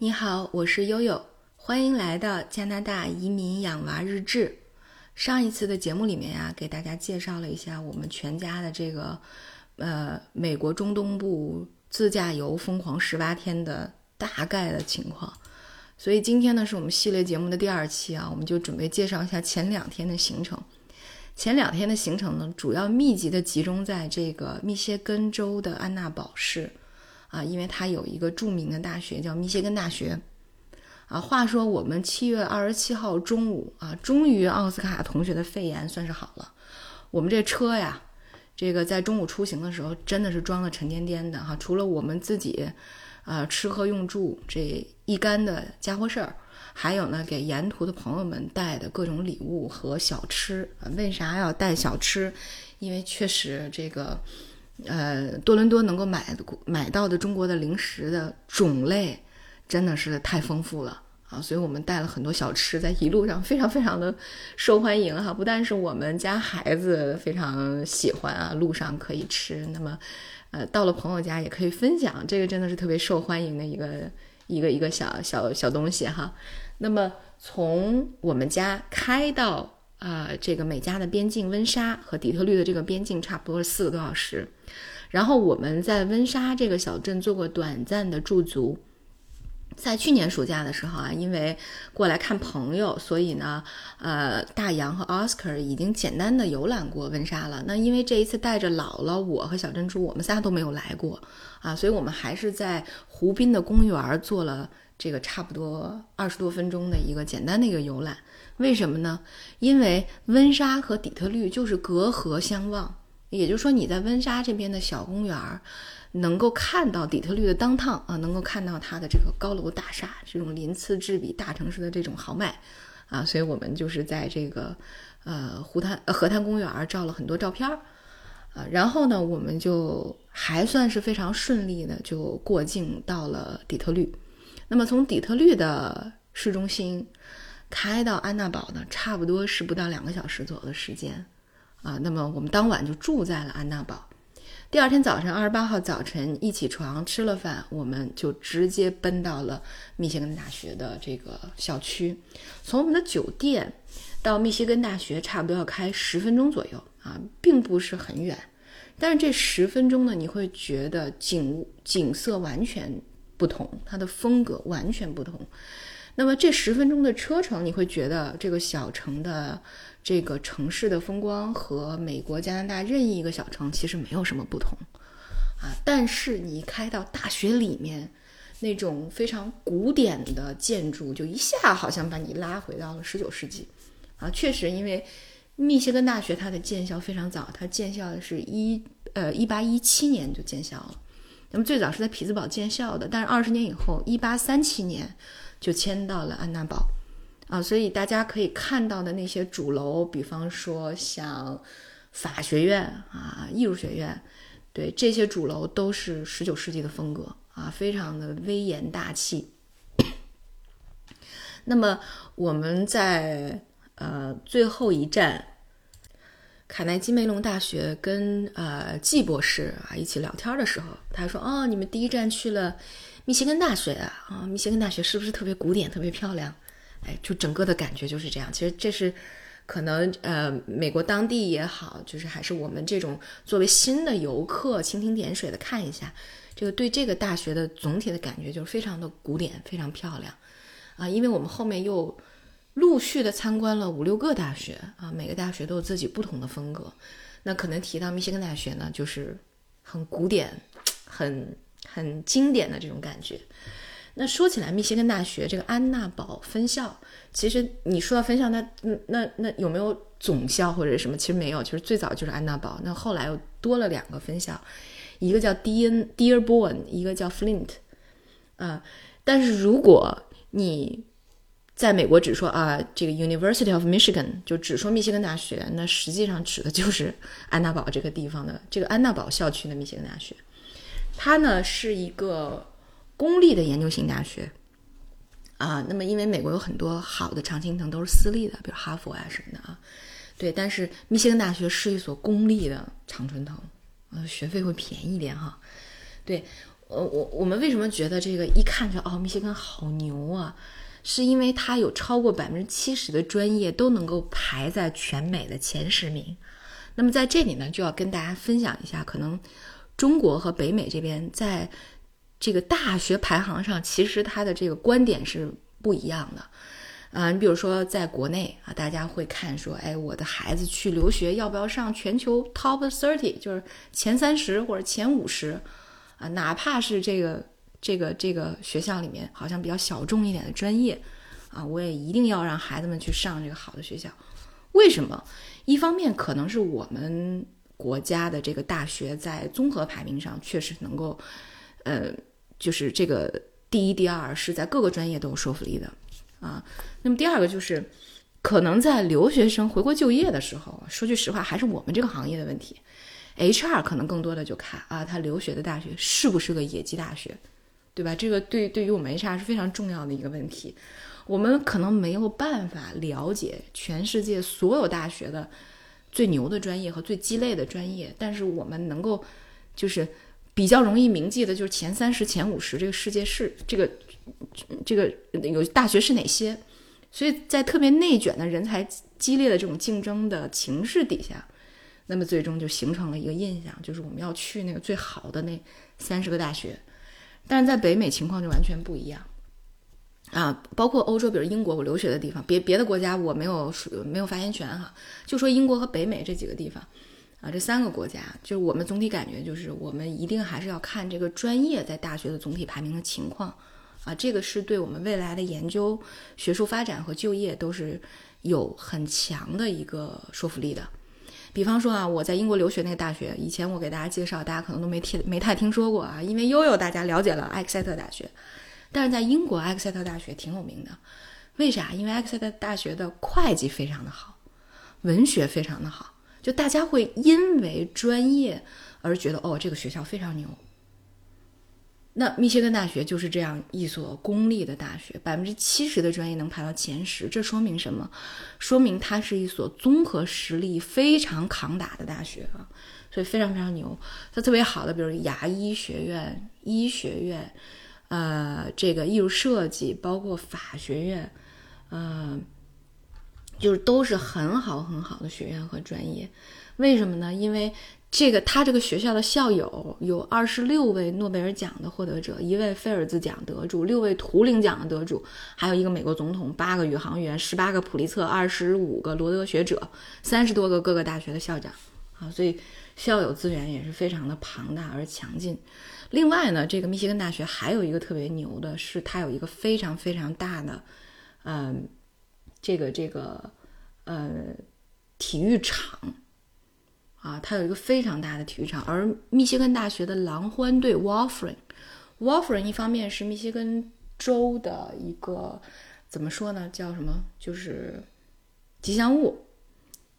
你好，我是悠悠，欢迎来到加拿大移民养娃日志。上一次的节目里面呀，给大家介绍了一下我们全家的这个，呃，美国中东部自驾游疯狂十八天的大概的情况。所以今天呢，是我们系列节目的第二期啊，我们就准备介绍一下前两天的行程。前两天的行程呢，主要密集的集中在这个密歇根州的安娜堡市。啊，因为它有一个著名的大学叫密歇根大学，啊，话说我们七月二十七号中午啊，终于奥斯卡同学的肺炎算是好了。我们这车呀，这个在中午出行的时候真的是装的沉甸甸的哈，除了我们自己，啊，吃喝用住这一干的家伙事儿，还有呢，给沿途的朋友们带的各种礼物和小吃。为啥要带小吃？因为确实这个。呃，多伦多能够买买到的中国的零食的种类真的是太丰富了啊！所以我们带了很多小吃，在一路上非常非常的受欢迎哈。不但是我们家孩子非常喜欢啊，路上可以吃，那么呃，到了朋友家也可以分享，这个真的是特别受欢迎的一个一个一个小小小东西哈。那么从我们家开到。啊，这个美加的边境温莎和底特律的这个边境差不多四个多小时。然后我们在温莎这个小镇做过短暂的驻足。在去年暑假的时候啊，因为过来看朋友，所以呢，呃，大洋和奥斯卡已经简单的游览过温莎了。那因为这一次带着姥姥，我和小珍珠，我们仨都没有来过啊，所以我们还是在湖滨的公园做了这个差不多二十多分钟的一个简单的一个游览。为什么呢？因为温莎和底特律就是隔河相望，也就是说你在温莎这边的小公园儿，能够看到底特律的当趟啊，能够看到它的这个高楼大厦，这种鳞次栉比大城市的这种豪迈啊，所以我们就是在这个呃湖滩河滩公园照了很多照片儿啊，然后呢，我们就还算是非常顺利的就过境到了底特律。那么从底特律的市中心。开到安娜堡呢，差不多是不到两个小时左右的时间，啊，那么我们当晚就住在了安娜堡。第二天早晨，二十八号早晨一起床吃了饭，我们就直接奔到了密歇根大学的这个校区。从我们的酒店到密歇根大学，差不多要开十分钟左右啊，并不是很远。但是这十分钟呢，你会觉得景景色完全不同，它的风格完全不同。那么这十分钟的车程，你会觉得这个小城的这个城市的风光和美国、加拿大任意一个小城其实没有什么不同，啊，但是你开到大学里面，那种非常古典的建筑，就一下好像把你拉回到了十九世纪，啊，确实，因为密歇根大学它的建校非常早，它建校的是一呃一八一七年就建校了，那么最早是在匹兹堡建校的，但是二十年以后，一八三七年。就迁到了安娜堡，啊，所以大家可以看到的那些主楼，比方说像法学院啊、艺术学院，对这些主楼都是十九世纪的风格啊，非常的威严大气。那么我们在呃最后一站卡耐基梅隆大学跟呃季博士啊一起聊天的时候，他说：“哦，你们第一站去了。”密歇根大学啊，啊，密歇根大学是不是特别古典、特别漂亮？哎，就整个的感觉就是这样。其实这是可能呃，美国当地也好，就是还是我们这种作为新的游客蜻蜓点水的看一下，这个对这个大学的总体的感觉就是非常的古典、非常漂亮啊。因为我们后面又陆续的参观了五六个大学啊，每个大学都有自己不同的风格。那可能提到密歇根大学呢，就是很古典、很。很经典的这种感觉。那说起来，密歇根大学这个安娜堡分校，其实你说到分校，那那那有没有总校或者什么？其实没有，其实最早就是安娜堡。那后来又多了两个分校，一个叫 Dean Dearborn，一个叫 Flint。啊，但是如果你在美国只说啊，这个 University of Michigan 就只说密歇根大学，那实际上指的就是安娜堡这个地方的这个安娜堡校区的密歇根大学。它呢是一个公立的研究型大学啊，那么因为美国有很多好的常青藤都是私立的，比如哈佛啊什么的啊，对，但是密歇根大学是一所公立的常春藤，呃，学费会便宜一点哈。对呃，我我们为什么觉得这个一看就哦，密歇根好牛啊？是因为它有超过百分之七十的专业都能够排在全美的前十名。那么在这里呢，就要跟大家分享一下，可能中国和北美这边在这个大学排行上，其实它的这个观点是不一样的。啊，你比如说在国内啊，大家会看说，哎，我的孩子去留学要不要上全球 top thirty，就是前三十或者前五十。啊，哪怕是这个这个这个学校里面好像比较小众一点的专业，啊，我也一定要让孩子们去上这个好的学校。为什么？一方面可能是我们国家的这个大学在综合排名上确实能够，呃，就是这个第一、第二是在各个专业都有说服力的啊。那么第二个就是，可能在留学生回国就业的时候，说句实话，还是我们这个行业的问题。HR 可能更多的就看啊，他留学的大学是不是个野鸡大学，对吧？这个对对于我们 HR 是非常重要的一个问题。我们可能没有办法了解全世界所有大学的最牛的专业和最鸡肋的专业，但是我们能够就是比较容易铭记的，就是前三十、前五十这个世界是这个这个有大学是哪些。所以在特别内卷的人才激烈的这种竞争的情势底下。那么最终就形成了一个印象，就是我们要去那个最好的那三十个大学，但是在北美情况就完全不一样啊！包括欧洲，比如英国，我留学的地方，别别的国家我没有没有发言权哈。就说英国和北美这几个地方啊，这三个国家，就是我们总体感觉就是我们一定还是要看这个专业在大学的总体排名的情况啊，这个是对我们未来的研究、学术发展和就业都是有很强的一个说服力的。比方说啊，我在英国留学那个大学，以前我给大家介绍，大家可能都没听没太听说过啊。因为悠悠大家了解了埃克塞特大学，但是在英国埃克塞特大学挺有名的，为啥？因为埃克塞特大学的会计非常的好，文学非常的好，就大家会因为专业而觉得哦，这个学校非常牛。那密歇根大学就是这样一所公立的大学，百分之七十的专业能排到前十，这说明什么？说明它是一所综合实力非常扛打的大学啊，所以非常非常牛。它特别好的，比如牙医学院、医学院，呃，这个艺术设计，包括法学院，嗯，就是都是很好很好的学院和专业。为什么呢？因为这个他这个学校的校友有二十六位诺贝尔奖的获得者，一位菲尔兹奖得主，六位图灵奖的得主，还有一个美国总统，八个宇航员，十八个普利策，二十五个罗德学者，三十多个各个大学的校长。啊，所以校友资源也是非常的庞大而强劲。另外呢，这个密歇根大学还有一个特别牛的是，它有一个非常非常大的，嗯，这个这个呃体育场。啊，它有一个非常大的体育场，而密歇根大学的狼獾队 （Wolverine），Wolverine 一方面是密歇根州的一个怎么说呢？叫什么？就是吉祥物。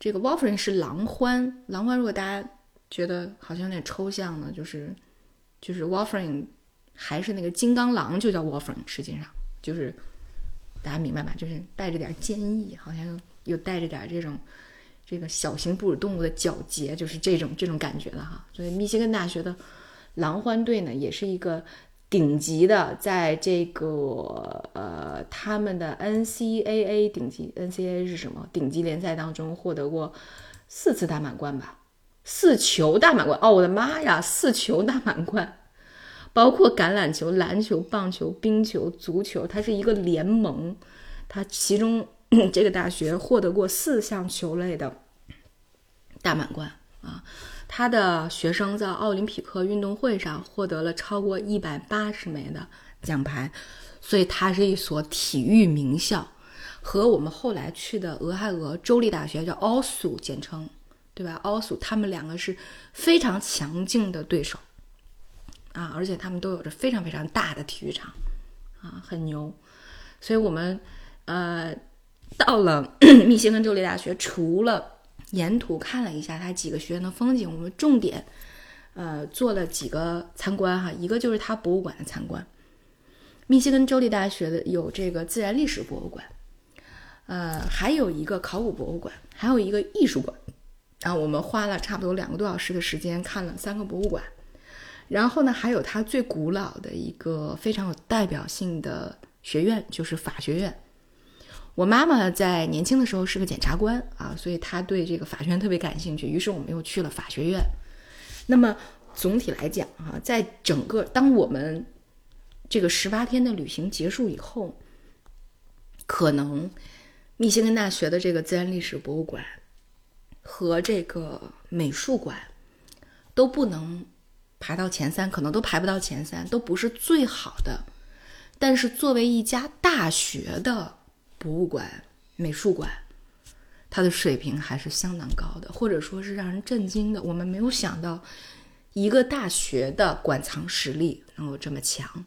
这个 Wolverine 是狼獾，狼獾如果大家觉得好像有点抽象呢，就是就是 Wolverine 还是那个金刚狼，就叫 Wolverine，实际上就是大家明白吧？就是带着点坚毅，好像又带着点这种。这个小型哺乳动物的皎洁，就是这种这种感觉的哈。所以密歇根大学的狼獾队呢，也是一个顶级的，在这个呃他们的 NCAA 顶级 NCAA 是什么？顶级联赛当中获得过四次大满贯吧？四球大满贯哦！我的妈呀，四球大满贯，包括橄榄球、篮球、棒球、冰球、足球，它是一个联盟，它其中。这个大学获得过四项球类的大满贯啊！他的学生在奥林匹克运动会上获得了超过一百八十枚的奖牌，所以它是一所体育名校。和我们后来去的俄亥俄州立大学叫 ALSU 简称，对吧？ALSU 他们两个是非常强劲的对手啊，而且他们都有着非常非常大的体育场啊，很牛。所以我们呃。到了密歇根州立大学，除了沿途看了一下它几个学院的风景，我们重点呃做了几个参观哈。一个就是它博物馆的参观，密歇根州立大学的有这个自然历史博物馆，呃，还有一个考古博物馆，还有一个艺术馆。然后我们花了差不多两个多小时的时间看了三个博物馆。然后呢，还有它最古老的一个非常有代表性的学院，就是法学院。我妈妈在年轻的时候是个检察官啊，所以她对这个法学院特别感兴趣。于是我们又去了法学院。那么总体来讲啊，在整个当我们这个十八天的旅行结束以后，可能密歇根大学的这个自然历史博物馆和这个美术馆都不能排到前三，可能都排不到前三，都不是最好的。但是作为一家大学的，博物馆、美术馆，它的水平还是相当高的，或者说是让人震惊的。我们没有想到，一个大学的馆藏实力能够这么强。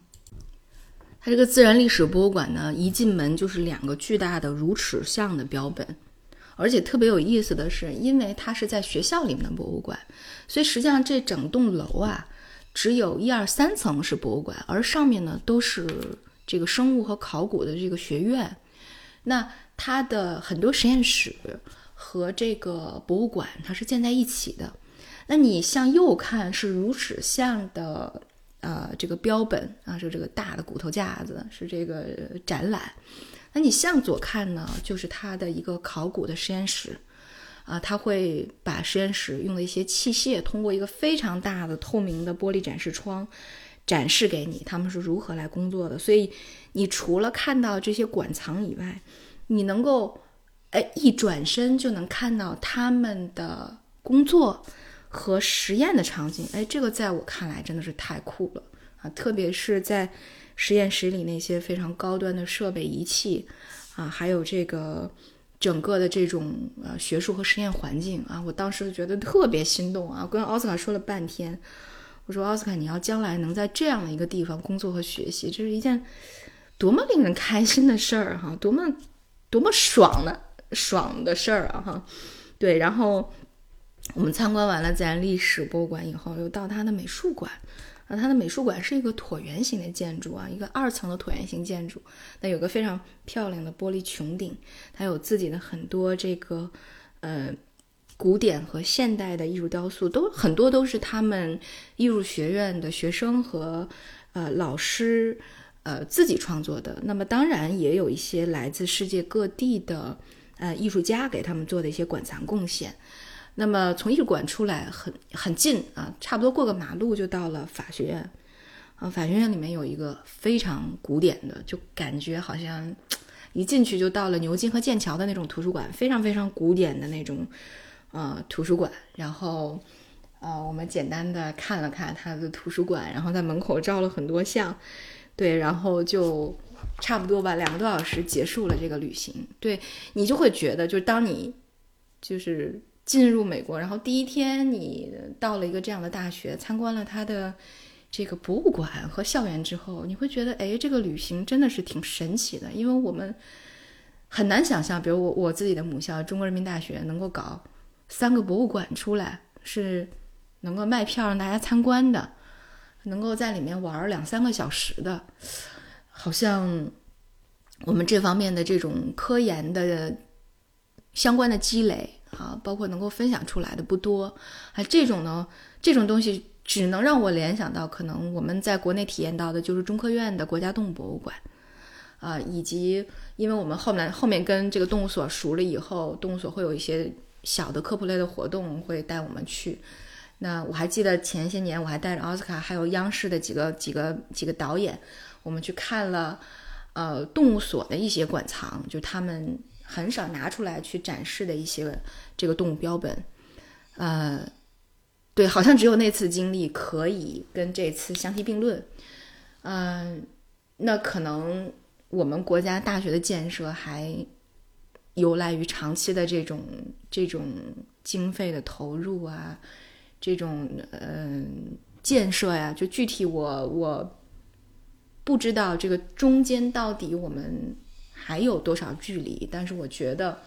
它这个自然历史博物馆呢，一进门就是两个巨大的如齿象的标本，而且特别有意思的是，因为它是在学校里面的博物馆，所以实际上这整栋楼啊，只有一二三层是博物馆，而上面呢都是这个生物和考古的这个学院。那它的很多实验室和这个博物馆，它是建在一起的。那你向右看是如齿象的，呃，这个标本啊，是这个大的骨头架子，是这个展览。那你向左看呢，就是它的一个考古的实验室，啊，它会把实验室用的一些器械，通过一个非常大的透明的玻璃展示窗展示给你，他们是如何来工作的。所以。你除了看到这些馆藏以外，你能够，哎，一转身就能看到他们的工作和实验的场景，哎，这个在我看来真的是太酷了啊！特别是在实验室里那些非常高端的设备仪器啊，还有这个整个的这种呃学术和实验环境啊，我当时觉得特别心动啊！跟奥斯卡说了半天，我说奥斯卡，你要将来能在这样的一个地方工作和学习，这是一件。多么令人开心的事儿哈，多么多么爽的爽的事儿啊哈，对，然后我们参观完了自然历史博物馆以后，又到他的美术馆，啊，它的美术馆是一个椭圆形的建筑啊，一个二层的椭圆形建筑，那有个非常漂亮的玻璃穹顶，它有自己的很多这个呃古典和现代的艺术雕塑，都很多都是他们艺术学院的学生和呃老师。呃，自己创作的，那么当然也有一些来自世界各地的呃艺术家给他们做的一些馆藏贡献。那么从艺术馆出来很很近啊，差不多过个马路就到了法学院。啊，法学院里面有一个非常古典的，就感觉好像一进去就到了牛津和剑桥的那种图书馆，非常非常古典的那种呃图书馆。然后呃，我们简单的看了看他的图书馆，然后在门口照了很多相。对，然后就差不多吧，两个多小时结束了这个旅行。对你就会觉得，就是当你就是进入美国，然后第一天你到了一个这样的大学，参观了它的这个博物馆和校园之后，你会觉得，哎，这个旅行真的是挺神奇的，因为我们很难想象，比如我我自己的母校中国人民大学能够搞三个博物馆出来，是能够卖票让大家参观的。能够在里面玩两三个小时的，好像我们这方面的这种科研的相关的积累啊，包括能够分享出来的不多。啊，这种呢，这种东西只能让我联想到，可能我们在国内体验到的就是中科院的国家动物博物馆啊，以及因为我们后面后面跟这个动物所熟了以后，动物所会有一些小的科普类的活动，会带我们去。那我还记得前些年，我还带着奥斯卡，还有央视的几个几个几个导演，我们去看了，呃，动物所的一些馆藏，就他们很少拿出来去展示的一些这个动物标本，呃，对，好像只有那次经历可以跟这次相提并论，嗯，那可能我们国家大学的建设还由来于长期的这种这种经费的投入啊。这种嗯建设呀，就具体我我不知道这个中间到底我们还有多少距离，但是我觉得，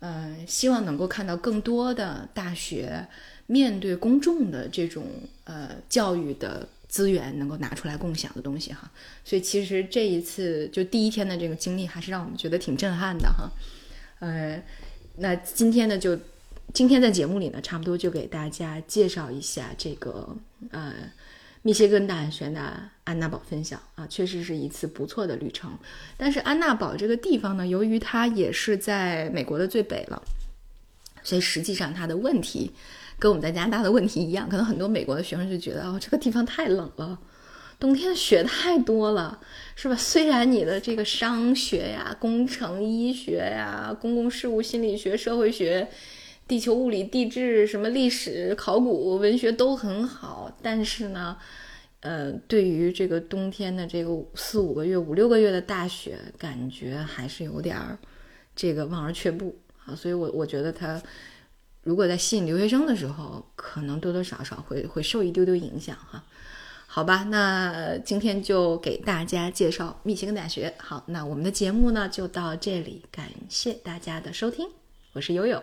嗯，希望能够看到更多的大学面对公众的这种呃教育的资源能够拿出来共享的东西哈。所以其实这一次就第一天的这个经历，还是让我们觉得挺震撼的哈。呃，那今天呢就。今天在节目里呢，差不多就给大家介绍一下这个呃密歇根大学的安娜堡分校啊，确实是一次不错的旅程。但是安娜堡这个地方呢，由于它也是在美国的最北了，所以实际上它的问题跟我们在加拿大的问题一样，可能很多美国的学生就觉得哦，这个地方太冷了。冬天雪太多了，是吧？虽然你的这个商学呀、工程、医学呀、公共事务、心理学、社会学、地球物理、地质、什么历史、考古、文学都很好，但是呢，呃，对于这个冬天的这个四五个月、五六个月的大雪，感觉还是有点儿这个望而却步啊。所以我我觉得他如果在吸引留学生的时候，可能多多少少会会受一丢丢影响哈。好吧，那今天就给大家介绍密歇根大学。好，那我们的节目呢就到这里，感谢大家的收听，我是悠悠。